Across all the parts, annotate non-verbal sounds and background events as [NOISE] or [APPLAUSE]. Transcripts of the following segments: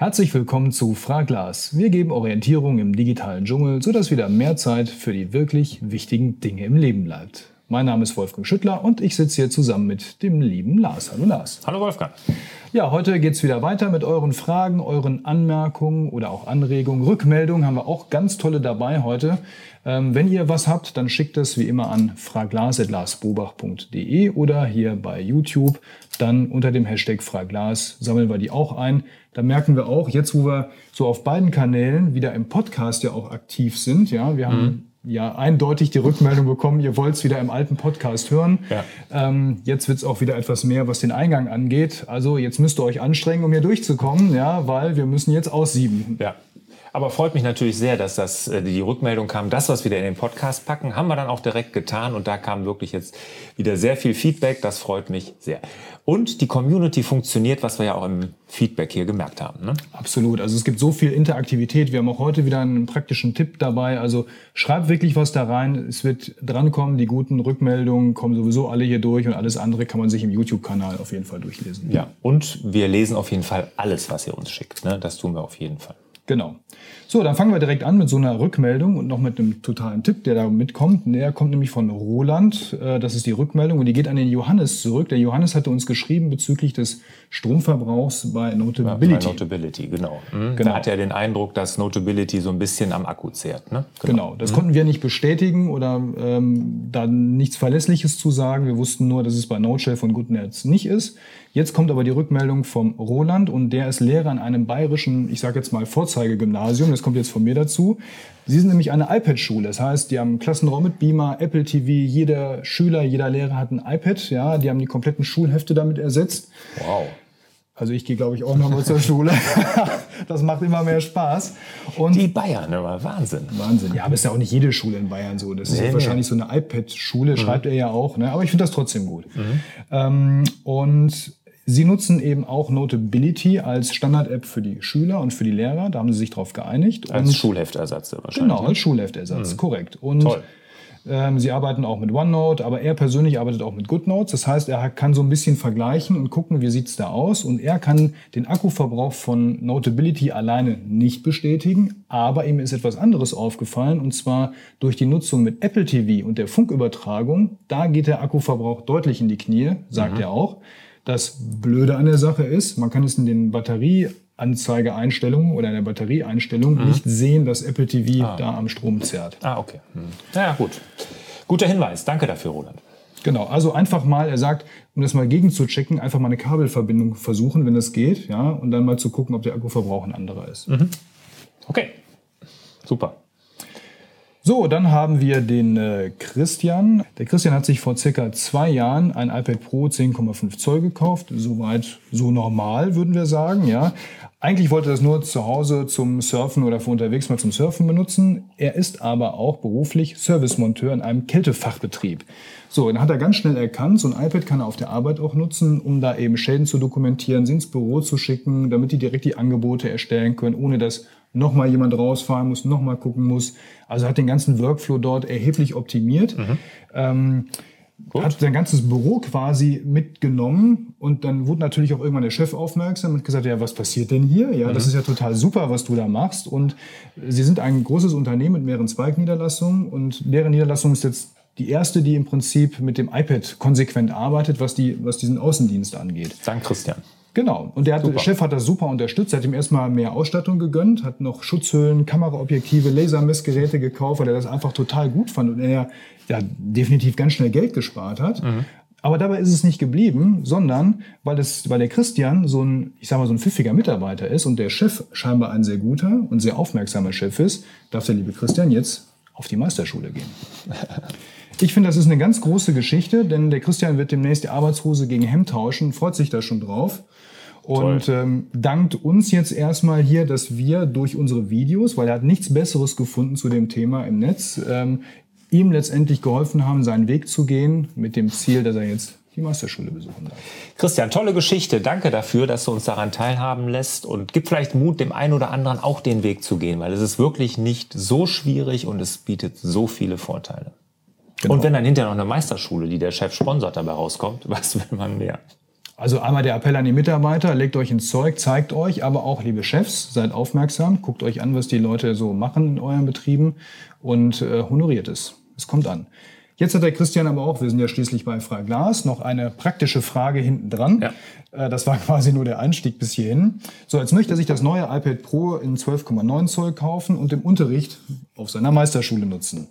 Herzlich willkommen zu Fraglas. Wir geben Orientierung im digitalen Dschungel, sodass wieder mehr Zeit für die wirklich wichtigen Dinge im Leben bleibt. Mein Name ist Wolfgang Schüttler und ich sitze hier zusammen mit dem lieben Lars. Hallo Lars. Hallo Wolfgang. Ja, heute geht es wieder weiter mit euren Fragen, euren Anmerkungen oder auch Anregungen. Rückmeldungen haben wir auch ganz tolle dabei heute. Ähm, wenn ihr was habt, dann schickt es wie immer an fraglas.larsbobach.de oder hier bei YouTube. Dann unter dem Hashtag Fraglas sammeln wir die auch ein. Da merken wir auch, jetzt wo wir so auf beiden Kanälen wieder im Podcast ja auch aktiv sind, ja, wir haben mhm ja eindeutig die Rückmeldung bekommen, ihr wollt es wieder im alten Podcast hören. Ja. Ähm, jetzt wird es auch wieder etwas mehr, was den Eingang angeht. Also jetzt müsst ihr euch anstrengen, um hier durchzukommen, ja, weil wir müssen jetzt aussieben. Ja. Aber freut mich natürlich sehr, dass das, äh, die Rückmeldung kam, das, was wir in den Podcast packen, haben wir dann auch direkt getan und da kam wirklich jetzt wieder sehr viel Feedback. Das freut mich sehr. Und die Community funktioniert, was wir ja auch im Feedback hier gemerkt haben. Ne? Absolut. Also es gibt so viel Interaktivität. Wir haben auch heute wieder einen praktischen Tipp dabei. Also schreibt wirklich was da rein. Es wird drankommen. Die guten Rückmeldungen kommen sowieso alle hier durch und alles andere kann man sich im YouTube-Kanal auf jeden Fall durchlesen. Ja, und wir lesen auf jeden Fall alles, was ihr uns schickt. Ne? Das tun wir auf jeden Fall. Genau. So, dann fangen wir direkt an mit so einer Rückmeldung und noch mit einem totalen Tipp, der da mitkommt. Der kommt nämlich von Roland. Äh, das ist die Rückmeldung und die geht an den Johannes zurück. Der Johannes hatte uns geschrieben bezüglich des Stromverbrauchs bei Notability. bei Notability, genau. Mhm. genau. Da hat er den Eindruck, dass Notability so ein bisschen am Akku zehrt. Ne? Genau. genau. das mhm. konnten wir nicht bestätigen oder ähm, da nichts Verlässliches zu sagen. Wir wussten nur, dass es bei NodeShell von GoodNets nicht ist. Jetzt kommt aber die Rückmeldung vom Roland und der ist Lehrer an einem bayerischen, ich sage jetzt mal Vorzeigegymnasium. Das kommt jetzt von mir dazu. Sie sind nämlich eine iPad-Schule. Das heißt, die haben einen Klassenraum mit Beamer, Apple TV. Jeder Schüler, jeder Lehrer hat ein iPad. Ja, die haben die kompletten Schulhefte damit ersetzt. Wow. Also ich gehe, glaube ich, auch noch mal zur Schule. [LAUGHS] das macht immer mehr Spaß. Und die Bayern, immer Wahnsinn. Wahnsinn. Ja, aber ist ja auch nicht jede Schule in Bayern so. Das nee, ist nee. wahrscheinlich so eine iPad-Schule, mhm. schreibt er ja auch. Ne? Aber ich finde das trotzdem gut. Mhm. Ähm, und Sie nutzen eben auch Notability als Standard-App für die Schüler und für die Lehrer. Da haben sie sich darauf geeinigt. Als und Schulheftersatz wahrscheinlich. Genau, als Schulheftersatz, mhm. korrekt. Und Toll. Ähm, sie arbeiten auch mit OneNote, aber er persönlich arbeitet auch mit GoodNotes. Das heißt, er kann so ein bisschen vergleichen und gucken, wie sieht's da aus. Und er kann den Akkuverbrauch von Notability alleine nicht bestätigen, aber ihm ist etwas anderes aufgefallen, und zwar durch die Nutzung mit Apple TV und der Funkübertragung. Da geht der Akkuverbrauch deutlich in die Knie, sagt mhm. er auch. Das Blöde an der Sache ist, man kann es in den Batterieanzeigeeinstellungen oder in der Batterieeinstellung mhm. nicht sehen, dass Apple TV ah. da am Strom zerrt. Ah, okay. Mhm. Naja, gut. Guter Hinweis. Danke dafür, Roland. Genau, also einfach mal, er sagt, um das mal gegen zu checken, einfach mal eine Kabelverbindung versuchen, wenn das geht, ja, und dann mal zu gucken, ob der Akkuverbrauch ein anderer ist. Mhm. Okay, super. So, dann haben wir den äh, Christian. Der Christian hat sich vor circa zwei Jahren ein iPad Pro 10,5 Zoll gekauft. Soweit so normal, würden wir sagen, ja. Eigentlich wollte er das nur zu Hause zum Surfen oder für unterwegs mal zum Surfen benutzen. Er ist aber auch beruflich Servicemonteur in einem Kältefachbetrieb. So, dann hat er ganz schnell erkannt, so ein iPad kann er auf der Arbeit auch nutzen, um da eben Schäden zu dokumentieren, sie ins Büro zu schicken, damit die direkt die Angebote erstellen können, ohne dass nochmal jemand rausfahren muss, nochmal gucken muss. Also hat den ganzen Workflow dort erheblich optimiert. Mhm. Ähm, hat sein ganzes Büro quasi mitgenommen und dann wurde natürlich auch irgendwann der Chef aufmerksam und gesagt, ja, was passiert denn hier? Ja, mhm. das ist ja total super, was du da machst. Und sie sind ein großes Unternehmen mit mehreren Zweigniederlassungen und deren Niederlassung ist jetzt die erste, die im Prinzip mit dem iPad konsequent arbeitet, was, die, was diesen Außendienst angeht. Dank Christian. Genau. Und der, hat, der Chef hat das super unterstützt. Er hat ihm erstmal mehr Ausstattung gegönnt, hat noch Schutzhüllen, Kameraobjektive, Lasermessgeräte gekauft, weil er das einfach total gut fand und er ja, definitiv ganz schnell Geld gespart hat. Mhm. Aber dabei ist es nicht geblieben, sondern weil, das, weil der Christian so ein, ich sag mal, so ein pfiffiger Mitarbeiter ist und der Chef scheinbar ein sehr guter und sehr aufmerksamer Chef ist, darf der liebe Christian jetzt auf die Meisterschule gehen. [LAUGHS] Ich finde, das ist eine ganz große Geschichte, denn der Christian wird demnächst die Arbeitshose gegen Hemd tauschen, freut sich da schon drauf. Und ähm, dankt uns jetzt erstmal hier, dass wir durch unsere Videos, weil er hat nichts Besseres gefunden zu dem Thema im Netz, ähm, ihm letztendlich geholfen haben, seinen Weg zu gehen, mit dem Ziel, dass er jetzt die Meisterschule besuchen darf. Christian, tolle Geschichte. Danke dafür, dass du uns daran teilhaben lässt und gib vielleicht Mut, dem einen oder anderen auch den Weg zu gehen, weil es ist wirklich nicht so schwierig und es bietet so viele Vorteile. Genau. Und wenn dann hinterher noch eine Meisterschule, die der Chef sponsert, dabei rauskommt, [LAUGHS] was will man mehr? Also einmal der Appell an die Mitarbeiter, legt euch ins Zeug, zeigt euch, aber auch, liebe Chefs, seid aufmerksam, guckt euch an, was die Leute so machen in euren Betrieben und äh, honoriert es. Es kommt an. Jetzt hat der Christian aber auch, wir sind ja schließlich bei Freiglas, noch eine praktische Frage hinten dran. Ja. Äh, das war [LAUGHS] quasi nur der Einstieg bis hierhin. So, jetzt möchte er sich das neue iPad Pro in 12,9 Zoll kaufen und im Unterricht auf seiner Meisterschule nutzen.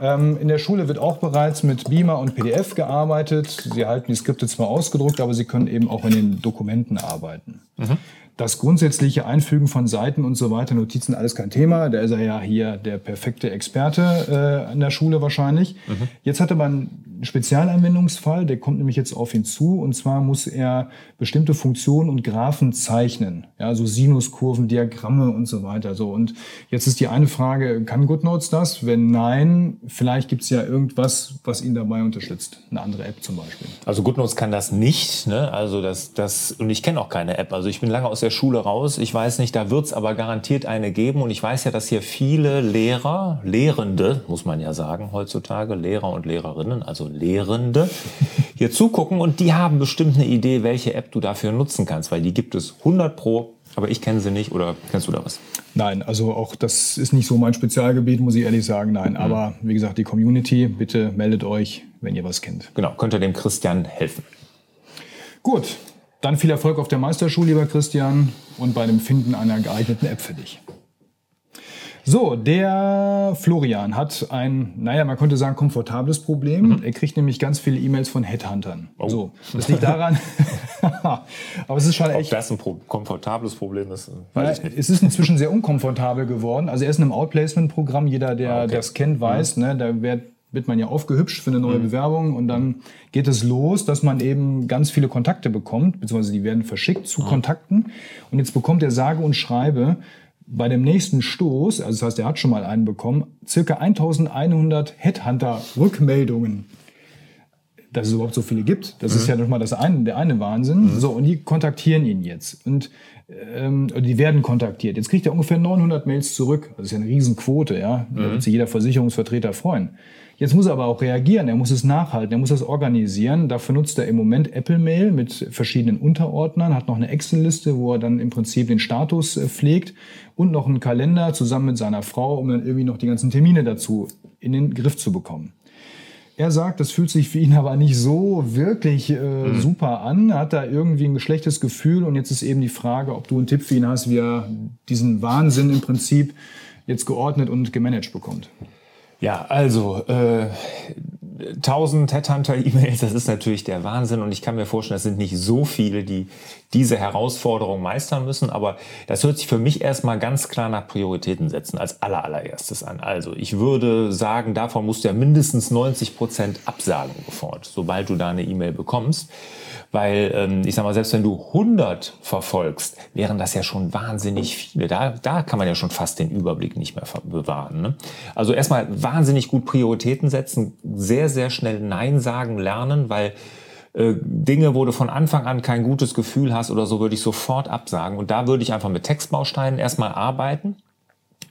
Ähm, in der Schule wird auch bereits mit Beamer und PDF gearbeitet. Sie halten die Skripte zwar ausgedruckt, aber sie können eben auch in den Dokumenten arbeiten. Mhm. Das grundsätzliche Einfügen von Seiten und so weiter, Notizen, alles kein Thema. Da ist er ja hier der perfekte Experte äh, an der Schule wahrscheinlich. Mhm. Jetzt hatte man Spezialanwendungsfall, der kommt nämlich jetzt auf ihn zu. Und zwar muss er bestimmte Funktionen und Graphen zeichnen. Ja, so Sinuskurven, Diagramme und so weiter. So. Und jetzt ist die eine Frage, kann GoodNotes das? Wenn nein, vielleicht gibt es ja irgendwas, was ihn dabei unterstützt. Eine andere App zum Beispiel. Also GoodNotes kann das nicht. Ne? Also das, das, und ich kenne auch keine App. Also ich bin lange aus der Schule raus. Ich weiß nicht, da wird es aber garantiert eine geben. Und ich weiß ja, dass hier viele Lehrer, Lehrende, muss man ja sagen, heutzutage, Lehrer und Lehrerinnen, also Lehrende [LAUGHS] hier zugucken und die haben bestimmt eine Idee, welche App du dafür nutzen kannst, weil die gibt es 100 pro, aber ich kenne sie nicht oder kennst du da was? Nein, also auch das ist nicht so mein Spezialgebiet, muss ich ehrlich sagen, nein. Mhm. Aber wie gesagt, die Community, bitte meldet euch, wenn ihr was kennt. Genau, könnt ihr dem Christian helfen. Gut, dann viel Erfolg auf der Meisterschule, lieber Christian, und bei dem Finden einer geeigneten App für dich. So, der Florian hat ein, naja, man könnte sagen, komfortables Problem. Mhm. Er kriegt nämlich ganz viele E-Mails von Headhuntern. Oh. So, das liegt daran, [LAUGHS] aber es ist schon echt. Ob das ein pro komfortables Problem ist, weiß ja, ich nicht. Es ist inzwischen sehr unkomfortabel geworden. Also er ist in einem Outplacement-Programm. Jeder, der ah, okay. das kennt, weiß, mhm. ne, da wird wird man ja aufgehübscht für eine neue mhm. Bewerbung und dann geht es los, dass man eben ganz viele Kontakte bekommt, beziehungsweise die werden verschickt zu mhm. Kontakten und jetzt bekommt er sage und schreibe bei dem nächsten Stoß, also das heißt, er hat schon mal einen bekommen, circa 1100 Headhunter-Rückmeldungen. Dass es überhaupt so viele gibt, das mhm. ist ja nochmal das eine, der eine Wahnsinn. Mhm. So, und die kontaktieren ihn jetzt. Und ähm, die werden kontaktiert. Jetzt kriegt er ungefähr 900 Mails zurück. Das ist ja eine Riesenquote, ja. Da mhm. wird sich jeder Versicherungsvertreter freuen. Jetzt muss er aber auch reagieren, er muss es nachhalten, er muss das organisieren. Dafür nutzt er im Moment Apple Mail mit verschiedenen Unterordnern, hat noch eine Excel-Liste, wo er dann im Prinzip den Status äh, pflegt und noch einen Kalender zusammen mit seiner Frau, um dann irgendwie noch die ganzen Termine dazu in den Griff zu bekommen. Er sagt, das fühlt sich für ihn [LAUGHS] aber nicht so wirklich äh, mhm. super an, hat da irgendwie ein schlechtes Gefühl und jetzt ist eben die Frage, ob du einen Tipp für ihn hast, wie er diesen Wahnsinn im Prinzip jetzt geordnet und gemanagt bekommt. Ja, also äh, 1000 Headhunter-E-Mails, das ist natürlich der Wahnsinn und ich kann mir vorstellen, das sind nicht so viele, die diese Herausforderung meistern müssen, aber das hört sich für mich erstmal ganz klar nach Prioritäten setzen als allererstes an. Also ich würde sagen, davon musst du ja mindestens 90 Prozent absagen sofort, sobald du da eine E-Mail bekommst. Weil ähm, ich sag mal, selbst wenn du 100 verfolgst, wären das ja schon wahnsinnig viele. Da, da kann man ja schon fast den Überblick nicht mehr bewahren. Ne? Also erstmal wahnsinnig gut Prioritäten setzen, sehr, sehr schnell Nein sagen lernen, weil äh, Dinge, wo du von Anfang an kein gutes Gefühl hast oder so, würde ich sofort absagen. Und da würde ich einfach mit Textbausteinen erstmal arbeiten.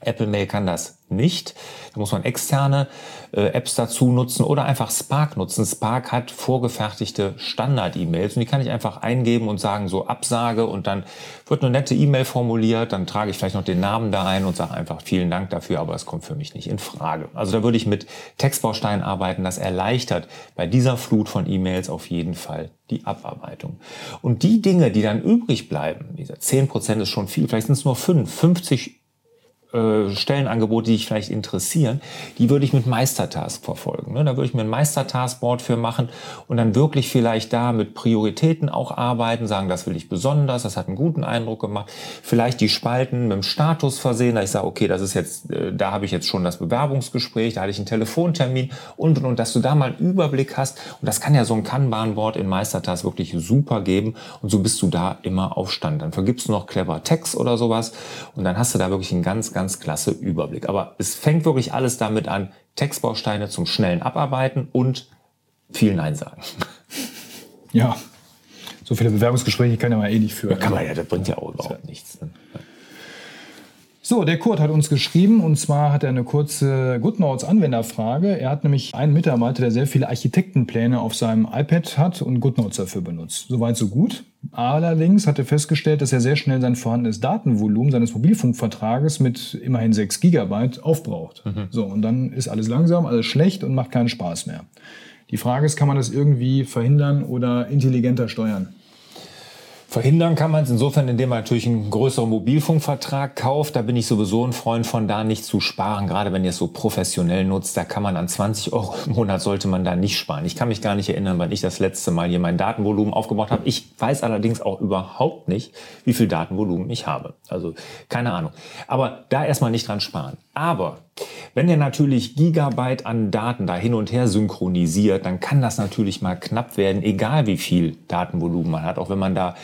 Apple Mail kann das nicht. Da muss man externe äh, Apps dazu nutzen oder einfach Spark nutzen. Spark hat vorgefertigte Standard-E-Mails und die kann ich einfach eingeben und sagen, so Absage und dann wird eine nette E-Mail formuliert, dann trage ich vielleicht noch den Namen da ein und sage einfach vielen Dank dafür, aber es kommt für mich nicht in Frage. Also da würde ich mit Textbausteinen arbeiten, das erleichtert bei dieser Flut von E-Mails auf jeden Fall die Abarbeitung. Und die Dinge, die dann übrig bleiben, dieser 10% ist schon viel, vielleicht sind es nur 5, 50 äh, Stellenangebote, die dich vielleicht interessieren, die würde ich mit Meistertask verfolgen. Ne? Da würde ich mir ein Meistertaskboard für machen und dann wirklich vielleicht da mit Prioritäten auch arbeiten, sagen, das will ich besonders, das hat einen guten Eindruck gemacht. Vielleicht die Spalten mit dem Status versehen, da ich sage, okay, das ist jetzt, äh, da habe ich jetzt schon das Bewerbungsgespräch, da hatte ich einen Telefontermin und und und, dass du da mal einen Überblick hast. Und das kann ja so ein Kanban-Board in Meistertask wirklich super geben und so bist du da immer auf Stand. Dann vergibst du noch clever Text oder sowas und dann hast du da wirklich einen ganz, ganz ganz klasse Überblick. Aber es fängt wirklich alles damit an, Textbausteine zum schnellen Abarbeiten und viel Nein sagen. [LAUGHS] Ja, so viele Bewerbungsgespräche kann man ja eh nicht führen. Ja, kann man ja, das bringt ja auch überhaupt nichts. Ne? So, der Kurt hat uns geschrieben und zwar hat er eine kurze GoodNotes Anwenderfrage. Er hat nämlich einen Mitarbeiter, der sehr viele Architektenpläne auf seinem iPad hat und GoodNotes dafür benutzt. Soweit so gut. Allerdings hat er festgestellt, dass er sehr schnell sein vorhandenes Datenvolumen seines Mobilfunkvertrages mit immerhin 6 Gigabyte aufbraucht. Mhm. So, und dann ist alles langsam, alles schlecht und macht keinen Spaß mehr. Die Frage ist, kann man das irgendwie verhindern oder intelligenter steuern? Verhindern kann man es insofern, indem man natürlich einen größeren Mobilfunkvertrag kauft. Da bin ich sowieso ein Freund von, da nicht zu sparen. Gerade wenn ihr es so professionell nutzt, da kann man an 20 Euro im Monat sollte man da nicht sparen. Ich kann mich gar nicht erinnern, wann ich das letzte Mal hier mein Datenvolumen aufgebaut habe. Ich weiß allerdings auch überhaupt nicht, wie viel Datenvolumen ich habe. Also keine Ahnung. Aber da erstmal nicht dran sparen. Aber wenn ihr natürlich Gigabyte an Daten da hin und her synchronisiert, dann kann das natürlich mal knapp werden, egal wie viel Datenvolumen man hat, auch wenn man da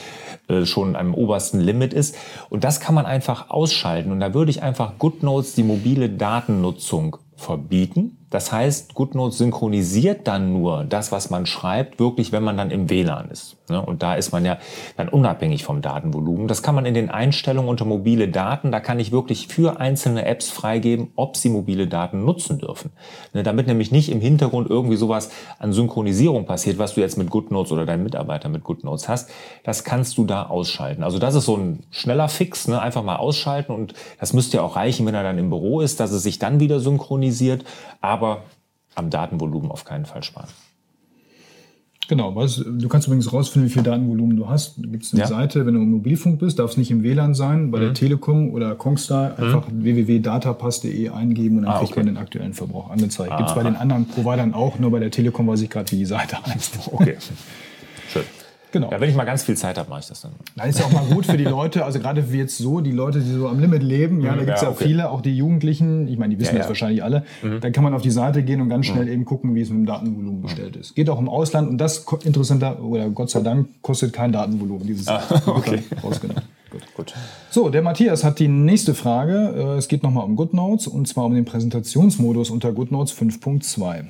äh, schon am obersten Limit ist. Und das kann man einfach ausschalten. Und da würde ich einfach GoodNotes die mobile Datennutzung verbieten das heißt, GoodNotes synchronisiert dann nur das, was man schreibt, wirklich, wenn man dann im WLAN ist. Ne? Und da ist man ja dann unabhängig vom Datenvolumen. Das kann man in den Einstellungen unter mobile Daten, da kann ich wirklich für einzelne Apps freigeben, ob sie mobile Daten nutzen dürfen. Ne? Damit nämlich nicht im Hintergrund irgendwie sowas an Synchronisierung passiert, was du jetzt mit GoodNotes oder dein Mitarbeiter mit GoodNotes hast. Das kannst du da ausschalten. Also das ist so ein schneller Fix, ne? einfach mal ausschalten und das müsste ja auch reichen, wenn er dann im Büro ist, dass es sich dann wieder synchronisiert. Aber am Datenvolumen auf keinen Fall sparen. Genau, was, du kannst übrigens rausfinden, wie viel Datenvolumen du hast. Da gibt es eine ja. Seite, wenn du im Mobilfunk bist, darf es nicht im WLAN sein, bei mhm. der Telekom oder Kongstar mhm. einfach mhm. www.datapass.de eingeben und dann ah, kriegt okay. man den aktuellen Verbrauch angezeigt. Gibt es bei den anderen Providern auch, nur bei der Telekom weiß ich gerade, wie die Seite [LAUGHS] heißt. Okay. Genau. Ja, wenn ich mal ganz viel Zeit habe, mache ich das dann. Das ist ja auch mal gut für die Leute, also gerade wie jetzt so, die Leute, die so am Limit leben, ja, da gibt es ja, ja okay. viele, auch die Jugendlichen, ich meine, die wissen ja, das wahrscheinlich alle, mhm. dann kann man auf die Seite gehen und ganz schnell mhm. eben gucken, wie es mit dem Datenvolumen bestellt mhm. ist. Geht auch im Ausland und das interessanter, oder Gott sei Dank, kostet kein Datenvolumen, dieses ah, [LAUGHS] okay. rausgenommen. Gut. Gut. So, der Matthias hat die nächste Frage. Äh, es geht nochmal um GoodNotes und zwar um den Präsentationsmodus unter GoodNotes 5.2.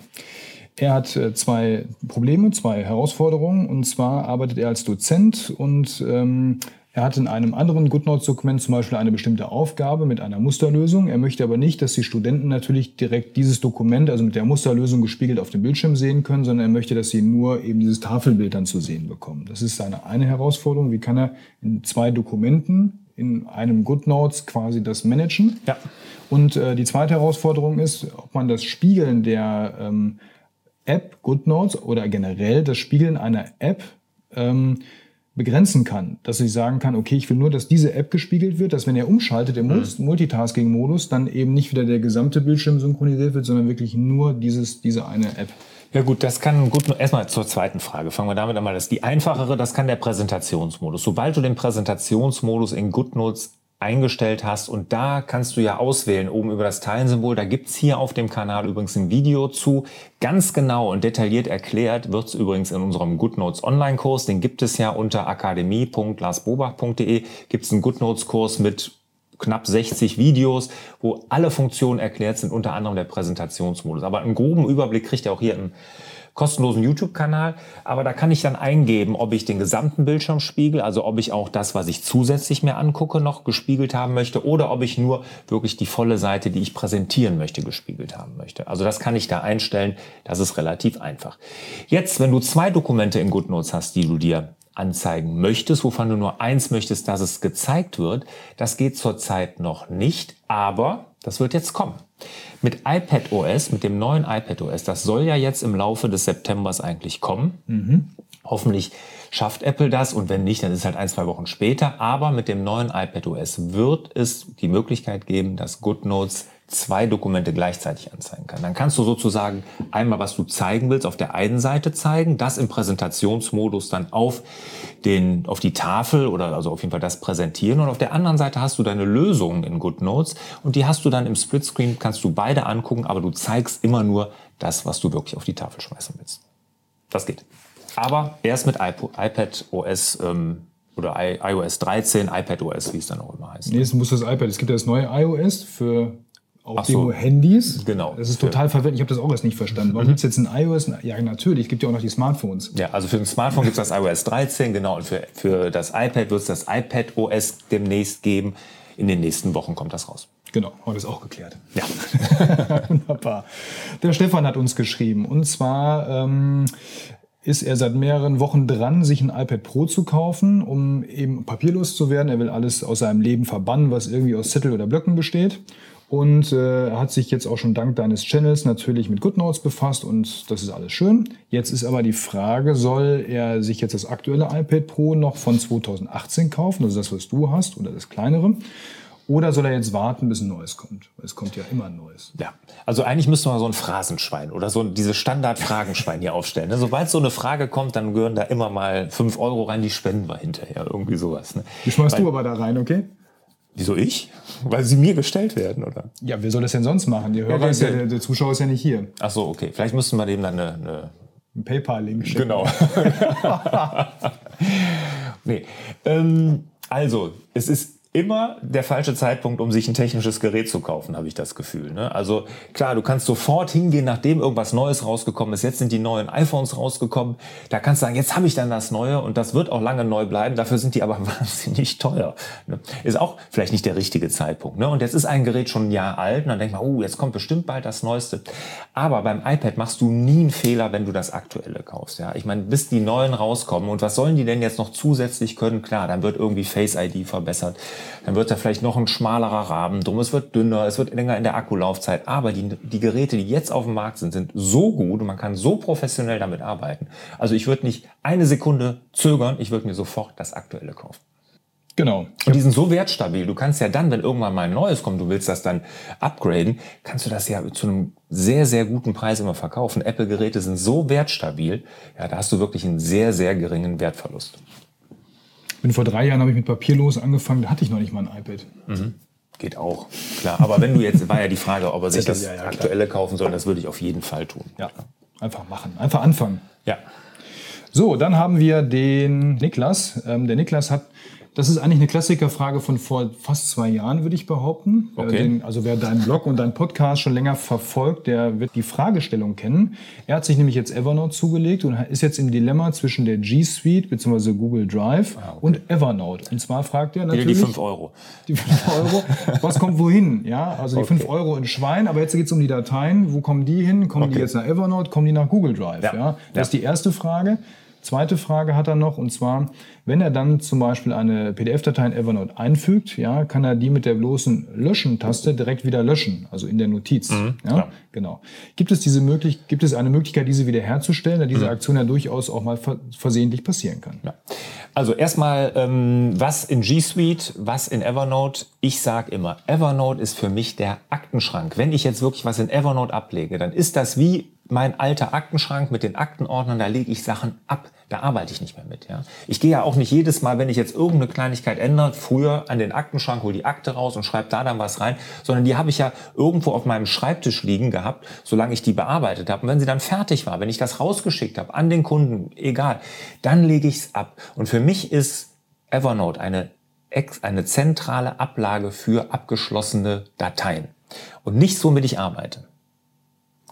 Er hat äh, zwei Probleme, zwei Herausforderungen. Und zwar arbeitet er als Dozent und ähm, er hat in einem anderen GoodNotes-Dokument zum Beispiel eine bestimmte Aufgabe mit einer Musterlösung. Er möchte aber nicht, dass die Studenten natürlich direkt dieses Dokument, also mit der Musterlösung gespiegelt auf dem Bildschirm sehen können, sondern er möchte, dass sie nur eben dieses Tafelbild dann zu sehen bekommen. Das ist seine eine Herausforderung. Wie kann er in zwei Dokumenten in einem GoodNotes quasi das managen? Ja. Und äh, die zweite Herausforderung ist, ob man das Spiegeln der ähm, App GoodNotes oder generell das Spiegeln einer App ähm, begrenzen kann. Dass ich sagen kann, okay, ich will nur, dass diese App gespiegelt wird, dass wenn er umschaltet im mhm. Multitasking-Modus, dann eben nicht wieder der gesamte Bildschirm synchronisiert wird, sondern wirklich nur dieses, diese eine App. Ja gut, das kann gut. Erstmal zur zweiten Frage. Fangen wir damit einmal. Das ist die einfachere. Das kann der Präsentationsmodus. Sobald du den Präsentationsmodus in GoodNotes eingestellt hast. Und da kannst du ja auswählen, oben über das Teilensymbol. Da gibt's hier auf dem Kanal übrigens ein Video zu. Ganz genau und detailliert erklärt wird's übrigens in unserem GoodNotes Online-Kurs. Den gibt es ja unter akademie.larsbobach.de. Gibt's einen GoodNotes-Kurs mit knapp 60 Videos, wo alle Funktionen erklärt sind, unter anderem der Präsentationsmodus. Aber einen groben Überblick kriegt ihr auch hier im kostenlosen YouTube-Kanal. Aber da kann ich dann eingeben, ob ich den gesamten Bildschirm spiegel, also ob ich auch das, was ich zusätzlich mir angucke, noch gespiegelt haben möchte oder ob ich nur wirklich die volle Seite, die ich präsentieren möchte, gespiegelt haben möchte. Also das kann ich da einstellen. Das ist relativ einfach. Jetzt, wenn du zwei Dokumente in GoodNotes hast, die du dir anzeigen möchtest, wovon du nur eins möchtest, dass es gezeigt wird, das geht zurzeit noch nicht, aber das wird jetzt kommen. Mit iPad OS, mit dem neuen iPad OS, das soll ja jetzt im Laufe des Septembers eigentlich kommen. Mhm. Hoffentlich schafft Apple das und wenn nicht, dann ist es halt ein, zwei Wochen später. Aber mit dem neuen iPad OS wird es die Möglichkeit geben, dass GoodNotes zwei Dokumente gleichzeitig anzeigen kann. Dann kannst du sozusagen einmal, was du zeigen willst, auf der einen Seite zeigen, das im Präsentationsmodus dann auf den, auf die Tafel oder also auf jeden Fall das präsentieren und auf der anderen Seite hast du deine Lösungen in GoodNotes und die hast du dann im Splitscreen, kannst du beide angucken, aber du zeigst immer nur das, was du wirklich auf die Tafel schmeißen willst. Das geht. Aber erst mit iPad OS ähm, oder iOS 13, iPad OS, wie es dann auch immer heißt. Nee, es muss das iPad. Es gibt ja das neue iOS für auf so. Handys. Genau. Das ist total verwirrend. Ich habe das auch erst nicht verstanden. Warum mhm. gibt es jetzt ein iOS? Ja, natürlich. Es gibt ja auch noch die Smartphones. Ja, also für ein Smartphone gibt es das iOS 13, genau. Und für, für das iPad wird es das iPad OS demnächst geben. in den nächsten Wochen kommt das raus. Genau, heute ist auch geklärt. Ja. [LAUGHS] Wunderbar. Der Stefan hat uns geschrieben. Und zwar ähm, ist er seit mehreren Wochen dran, sich ein iPad Pro zu kaufen, um eben papierlos zu werden. Er will alles aus seinem Leben verbannen, was irgendwie aus Zettel oder Blöcken besteht. Und äh, hat sich jetzt auch schon dank deines Channels natürlich mit GoodNotes befasst und das ist alles schön. Jetzt ist aber die Frage, soll er sich jetzt das aktuelle iPad Pro noch von 2018 kaufen, also das, was du hast, oder das kleinere? Oder soll er jetzt warten, bis ein neues kommt? Es kommt ja immer ein neues. Ja, also eigentlich müsste man so ein Phrasenschwein oder so diese Standard-Fragenschwein hier aufstellen. Ne? Sobald so eine Frage kommt, dann gehören da immer mal fünf Euro rein, die spenden wir hinterher. Irgendwie sowas. Ne? Die schmeißt Weil, du aber da rein, okay? Wieso ich? Weil sie mir gestellt werden, oder? Ja, wer soll das denn sonst machen? Die Hörer ja, ist ja, der, der, Zuschauer ist ja nicht hier. Ach so, okay. Vielleicht müssten wir dem dann eine, eine ein PayPal-Link schicken. Genau. [LAUGHS] [LAUGHS] nee. Ähm, also, es ist immer der falsche Zeitpunkt, um sich ein technisches Gerät zu kaufen, habe ich das Gefühl. Ne? Also klar, du kannst sofort hingehen, nachdem irgendwas Neues rausgekommen ist. Jetzt sind die neuen iPhones rausgekommen. Da kannst du sagen, jetzt habe ich dann das Neue und das wird auch lange neu bleiben. Dafür sind die aber [LAUGHS] wahnsinnig teuer. Ne? Ist auch vielleicht nicht der richtige Zeitpunkt. Ne? Und jetzt ist ein Gerät schon ein Jahr alt und dann denkt man, oh, jetzt kommt bestimmt bald das Neueste. Aber beim iPad machst du nie einen Fehler, wenn du das aktuelle kaufst. Ja? Ich meine, bis die neuen rauskommen und was sollen die denn jetzt noch zusätzlich können? Klar, dann wird irgendwie Face ID verbessert dann wird da vielleicht noch ein schmalerer Rahmen drum, es wird dünner, es wird länger in der Akkulaufzeit. Aber die, die Geräte, die jetzt auf dem Markt sind, sind so gut und man kann so professionell damit arbeiten. Also ich würde nicht eine Sekunde zögern, ich würde mir sofort das aktuelle kaufen. Genau. Und die sind so wertstabil. Du kannst ja dann, wenn irgendwann mal ein neues kommt, du willst das dann upgraden, kannst du das ja zu einem sehr, sehr guten Preis immer verkaufen. Apple-Geräte sind so wertstabil, ja, da hast du wirklich einen sehr, sehr geringen Wertverlust bin vor drei Jahren habe ich mit Papierlos angefangen, da hatte ich noch nicht mal ein iPad. Mhm. Geht auch, klar. Aber wenn du jetzt, war ja die Frage, ob er sich [LAUGHS] das ja, ja, aktuelle kaufen soll, das würde ich auf jeden Fall tun. Ja, einfach machen, einfach anfangen. Ja. So, dann haben wir den Niklas. Ähm, der Niklas hat das ist eigentlich eine Klassikerfrage von vor fast zwei Jahren, würde ich behaupten. Okay. Den, also wer deinen Blog und deinen Podcast schon länger verfolgt, der wird die Fragestellung kennen. Er hat sich nämlich jetzt Evernote zugelegt und ist jetzt im Dilemma zwischen der G Suite bzw. Google Drive ah, okay. und Evernote. Und zwar fragt er natürlich... [LAUGHS] Die 5 Euro. Die 5 Euro. was kommt wohin? Ja, also die okay. 5 Euro in Schwein, aber jetzt geht es um die Dateien. Wo kommen die hin? Kommen die jetzt nach Evernote? Kommen die nach Google Drive? Ja. ja? Das ja. ist die erste Frage. Zweite Frage hat er noch, und zwar, wenn er dann zum Beispiel eine PDF-Datei in Evernote einfügt, ja, kann er die mit der bloßen Löschen-Taste direkt wieder löschen, also in der Notiz. Mhm, ja, ja, genau. Gibt es diese möglich gibt es eine Möglichkeit, diese wiederherzustellen, da diese mhm. Aktion ja durchaus auch mal versehentlich passieren kann? Ja. Also erstmal, ähm, was in G Suite, was in Evernote. Ich sage immer, Evernote ist für mich der Aktenschrank. Wenn ich jetzt wirklich was in Evernote ablege, dann ist das wie mein alter Aktenschrank mit den Aktenordnern, da lege ich Sachen ab. Da arbeite ich nicht mehr mit. Ja. Ich gehe ja auch nicht jedes Mal, wenn ich jetzt irgendeine Kleinigkeit ändere, früher an den Aktenschrank, hole die Akte raus und schreibe da dann was rein, sondern die habe ich ja irgendwo auf meinem Schreibtisch liegen gehabt, solange ich die bearbeitet habe. Und wenn sie dann fertig war, wenn ich das rausgeschickt habe an den Kunden, egal, dann lege ich es ab. Und für mich ist Evernote eine, eine zentrale Ablage für abgeschlossene Dateien. Und nicht so, mit ich arbeite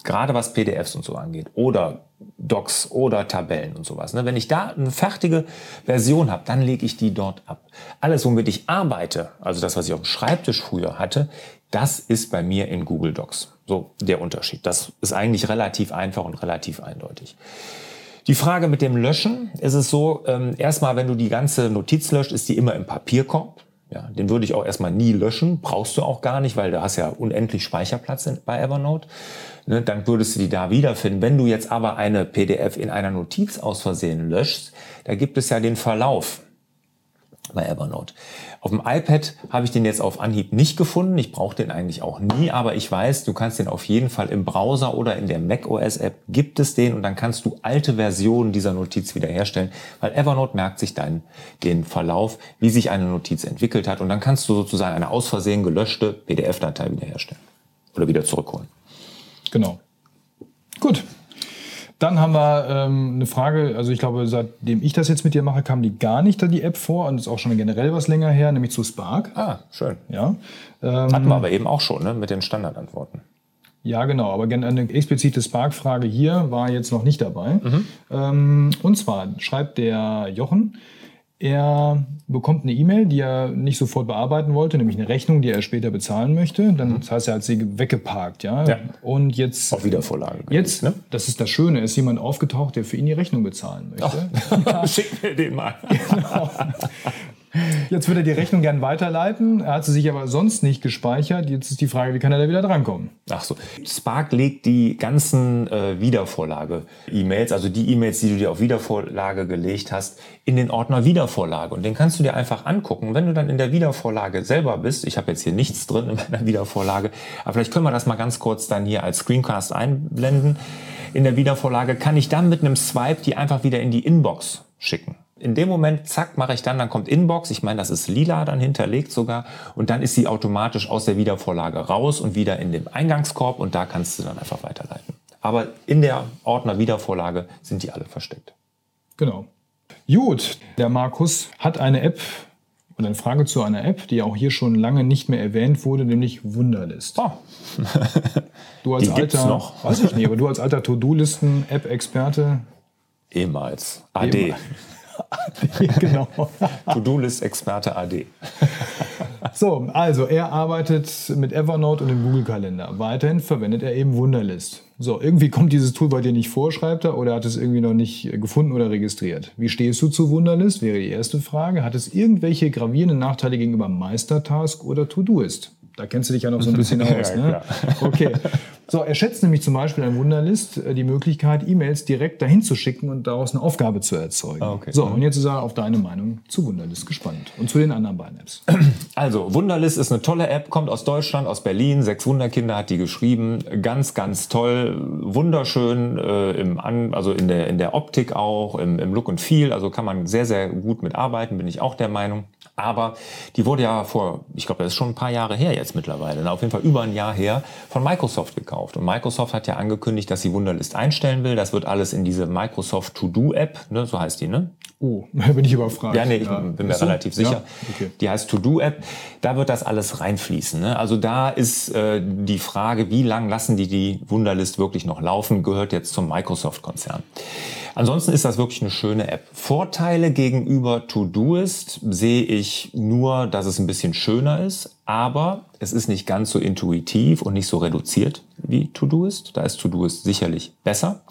gerade was PDFs und so angeht oder Docs oder Tabellen und sowas. Ne? Wenn ich da eine fertige Version habe, dann lege ich die dort ab. Alles, womit ich arbeite, also das, was ich auf dem Schreibtisch früher hatte, das ist bei mir in Google Docs. So der Unterschied. Das ist eigentlich relativ einfach und relativ eindeutig. Die Frage mit dem Löschen ist es so, ähm, erstmal, wenn du die ganze Notiz löscht, ist die immer im Papierkorb. Ja, den würde ich auch erstmal nie löschen, brauchst du auch gar nicht, weil du hast ja unendlich Speicherplatz bei Evernote. Ne, dann würdest du die da wiederfinden. Wenn du jetzt aber eine PDF in einer Notiz aus Versehen löschst, da gibt es ja den Verlauf bei Evernote. Auf dem iPad habe ich den jetzt auf Anhieb nicht gefunden. Ich brauche den eigentlich auch nie, aber ich weiß, du kannst den auf jeden Fall im Browser oder in der macOS App gibt es den und dann kannst du alte Versionen dieser Notiz wiederherstellen, weil Evernote merkt sich dann den Verlauf, wie sich eine Notiz entwickelt hat und dann kannst du sozusagen eine aus Versehen gelöschte PDF-Datei wiederherstellen oder wieder zurückholen. Genau. Gut. Dann haben wir ähm, eine Frage, also ich glaube, seitdem ich das jetzt mit dir mache, kam die gar nicht da die App vor und ist auch schon generell was länger her, nämlich zu Spark. Ah, schön. Ja. Ähm, Hatten wir aber eben auch schon, ne, mit den Standardantworten. Ja, genau, aber eine explizite Spark-Frage hier war jetzt noch nicht dabei. Mhm. Ähm, und zwar schreibt der Jochen, er bekommt eine E-Mail, die er nicht sofort bearbeiten wollte, nämlich eine Rechnung, die er später bezahlen möchte. Dann, das heißt, er hat sie weggeparkt, ja. Ja. Und jetzt. Auf Wiedervorlage. Jetzt, das ist das Schöne, ist jemand aufgetaucht, der für ihn die Rechnung bezahlen möchte. [LAUGHS] Schick mir den mal. [LAUGHS] Jetzt würde er die Rechnung gern weiterleiten. Er hat sie sich aber sonst nicht gespeichert. Jetzt ist die Frage, wie kann er da wieder drankommen? Ach so. Spark legt die ganzen äh, Wiedervorlage-E-Mails, also die E-Mails, die du dir auf Wiedervorlage gelegt hast, in den Ordner Wiedervorlage. Und den kannst du dir einfach angucken. Wenn du dann in der Wiedervorlage selber bist, ich habe jetzt hier nichts drin in meiner Wiedervorlage, aber vielleicht können wir das mal ganz kurz dann hier als Screencast einblenden. In der Wiedervorlage kann ich dann mit einem Swipe die einfach wieder in die Inbox schicken. In dem Moment, zack, mache ich dann, dann kommt Inbox. Ich meine, das ist lila dann hinterlegt sogar. Und dann ist sie automatisch aus der Wiedervorlage raus und wieder in dem Eingangskorb und da kannst du dann einfach weiterleiten. Aber in der Ordner Wiedervorlage sind die alle versteckt. Genau. Gut, der Markus hat eine App und eine Frage zu einer App, die auch hier schon lange nicht mehr erwähnt wurde, nämlich Wunderlist. Oh. [LAUGHS] Du als Die alter, noch. weiß ich nicht, aber du als alter To-Do-Listen-App-Experte, Ehemals. AD. [LAUGHS] genau. To-Do-List-Experte AD. So, also er arbeitet mit Evernote und dem Google-Kalender. Weiterhin verwendet er eben Wunderlist. So, irgendwie kommt dieses Tool bei dir nicht vor, schreibt er, oder hat es irgendwie noch nicht gefunden oder registriert. Wie stehst du zu Wunderlist? Wäre die erste Frage. Hat es irgendwelche gravierenden Nachteile gegenüber Meistertask oder Todoist? Da kennst du dich ja noch so ein bisschen [LAUGHS] aus. Ja, ne? Okay. So, er schätzt nämlich zum Beispiel an Wunderlist äh, die Möglichkeit, E-Mails direkt dahin zu schicken und daraus eine Aufgabe zu erzeugen. Ah, okay. So, und jetzt ist er auf deine Meinung zu Wunderlist gespannt und zu den anderen beiden Apps. [CLEARS THROAT] Also, Wunderlist ist eine tolle App, kommt aus Deutschland, aus Berlin. Sechs Wunderkinder hat die geschrieben. Ganz, ganz toll, wunderschön, äh, im An also in der, in der Optik auch, im, im Look und Feel. Also kann man sehr, sehr gut mitarbeiten, bin ich auch der Meinung. Aber die wurde ja vor, ich glaube, das ist schon ein paar Jahre her jetzt mittlerweile, na, auf jeden Fall über ein Jahr her, von Microsoft gekauft. Und Microsoft hat ja angekündigt, dass sie Wunderlist einstellen will. Das wird alles in diese Microsoft To-Do-App, ne, so heißt die, ne? Oh, [LAUGHS] da bin ich überfragt. Ja, nee, ich bin mir so? relativ sicher. Ja, okay. Die heißt To-Do-App. Da wird das alles reinfließen. Ne? Also da ist äh, die Frage, wie lang lassen die die Wunderlist wirklich noch laufen, gehört jetzt zum Microsoft-Konzern. Ansonsten ist das wirklich eine schöne App. Vorteile gegenüber Todoist sehe ich nur, dass es ein bisschen schöner ist, aber es ist nicht ganz so intuitiv und nicht so reduziert wie Todoist. Da ist Todoist sicherlich besser.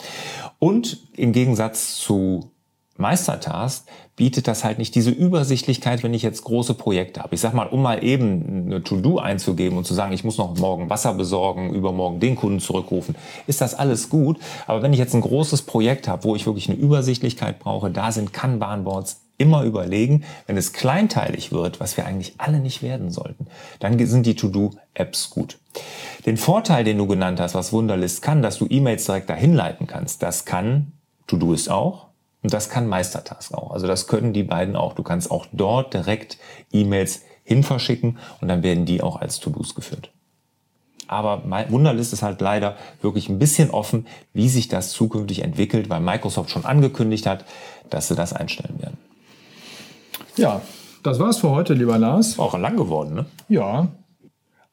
Und im Gegensatz zu Meistertask bietet das halt nicht diese Übersichtlichkeit, wenn ich jetzt große Projekte habe. Ich sag mal, um mal eben eine To-Do einzugeben und zu sagen, ich muss noch morgen Wasser besorgen, übermorgen den Kunden zurückrufen, ist das alles gut. Aber wenn ich jetzt ein großes Projekt habe, wo ich wirklich eine Übersichtlichkeit brauche, da sind Kanban-Boards immer überlegen. Wenn es kleinteilig wird, was wir eigentlich alle nicht werden sollten, dann sind die To-Do-Apps gut. Den Vorteil, den du genannt hast, was Wunderlist kann, dass du E-Mails direkt dahin leiten kannst, das kann To-Do ist auch. Und das kann Meistertask auch. Also das können die beiden auch. Du kannst auch dort direkt E-Mails hin verschicken und dann werden die auch als To-Dos geführt. Aber Wunderlist ist halt leider wirklich ein bisschen offen, wie sich das zukünftig entwickelt, weil Microsoft schon angekündigt hat, dass sie das einstellen werden. Ja, das war's für heute, lieber Lars. Auch lang geworden, ne? Ja,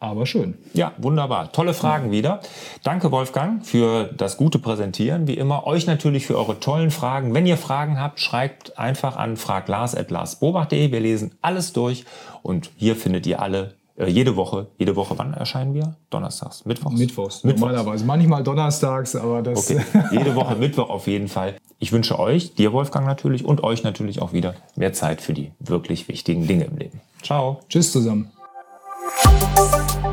aber schön. Ja, wunderbar. Tolle Fragen wieder. Danke, Wolfgang, für das gute Präsentieren. Wie immer, euch natürlich für eure tollen Fragen. Wenn ihr Fragen habt, schreibt einfach an fraglars.larsbobach.de. Wir lesen alles durch und hier findet ihr alle äh, jede Woche. Jede Woche, wann erscheinen wir? Donnerstags, Mittwochs? Mittwochs, Mittwochs. normalerweise. Manchmal donnerstags, aber das. Okay. Jede Woche [LAUGHS] Mittwoch auf jeden Fall. Ich wünsche euch, dir Wolfgang natürlich und euch natürlich auch wieder mehr Zeit für die wirklich wichtigen Dinge im Leben. Ciao. Tschüss zusammen. Thank you.